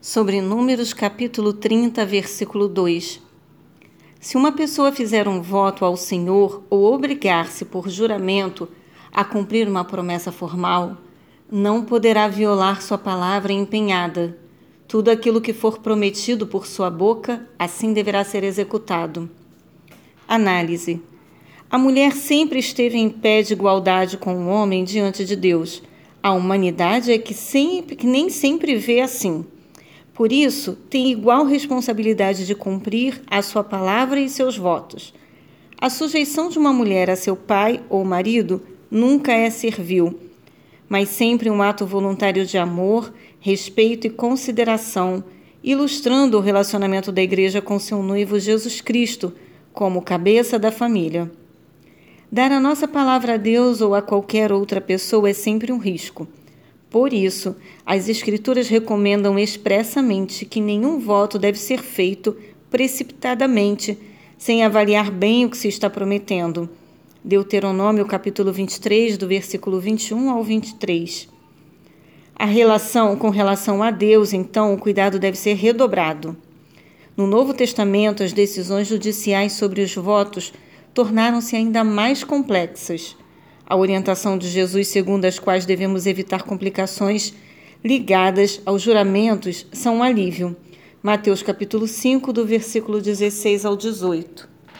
sobre Números capítulo 30, versículo 2. Se uma pessoa fizer um voto ao Senhor ou obrigar-se por juramento a cumprir uma promessa formal, não poderá violar sua palavra empenhada. Tudo aquilo que for prometido por sua boca, assim deverá ser executado. Análise: A mulher sempre esteve em pé de igualdade com o homem diante de Deus. A humanidade é que, sempre, que nem sempre vê assim. Por isso, tem igual responsabilidade de cumprir a sua palavra e seus votos. A sujeição de uma mulher a seu pai ou marido nunca é servil, mas sempre um ato voluntário de amor, respeito e consideração, ilustrando o relacionamento da igreja com seu noivo Jesus Cristo como cabeça da família. Dar a nossa palavra a Deus ou a qualquer outra pessoa é sempre um risco. Por isso, as Escrituras recomendam expressamente que nenhum voto deve ser feito precipitadamente, sem avaliar bem o que se está prometendo. Deuteronômio capítulo 23, do versículo 21 ao 23. A relação com relação a Deus, então, o cuidado deve ser redobrado. No Novo Testamento, as decisões judiciais sobre os votos tornaram-se ainda mais complexas a orientação de Jesus, segundo as quais devemos evitar complicações ligadas aos juramentos, são um alívio. Mateus capítulo 5, do versículo 16 ao 18.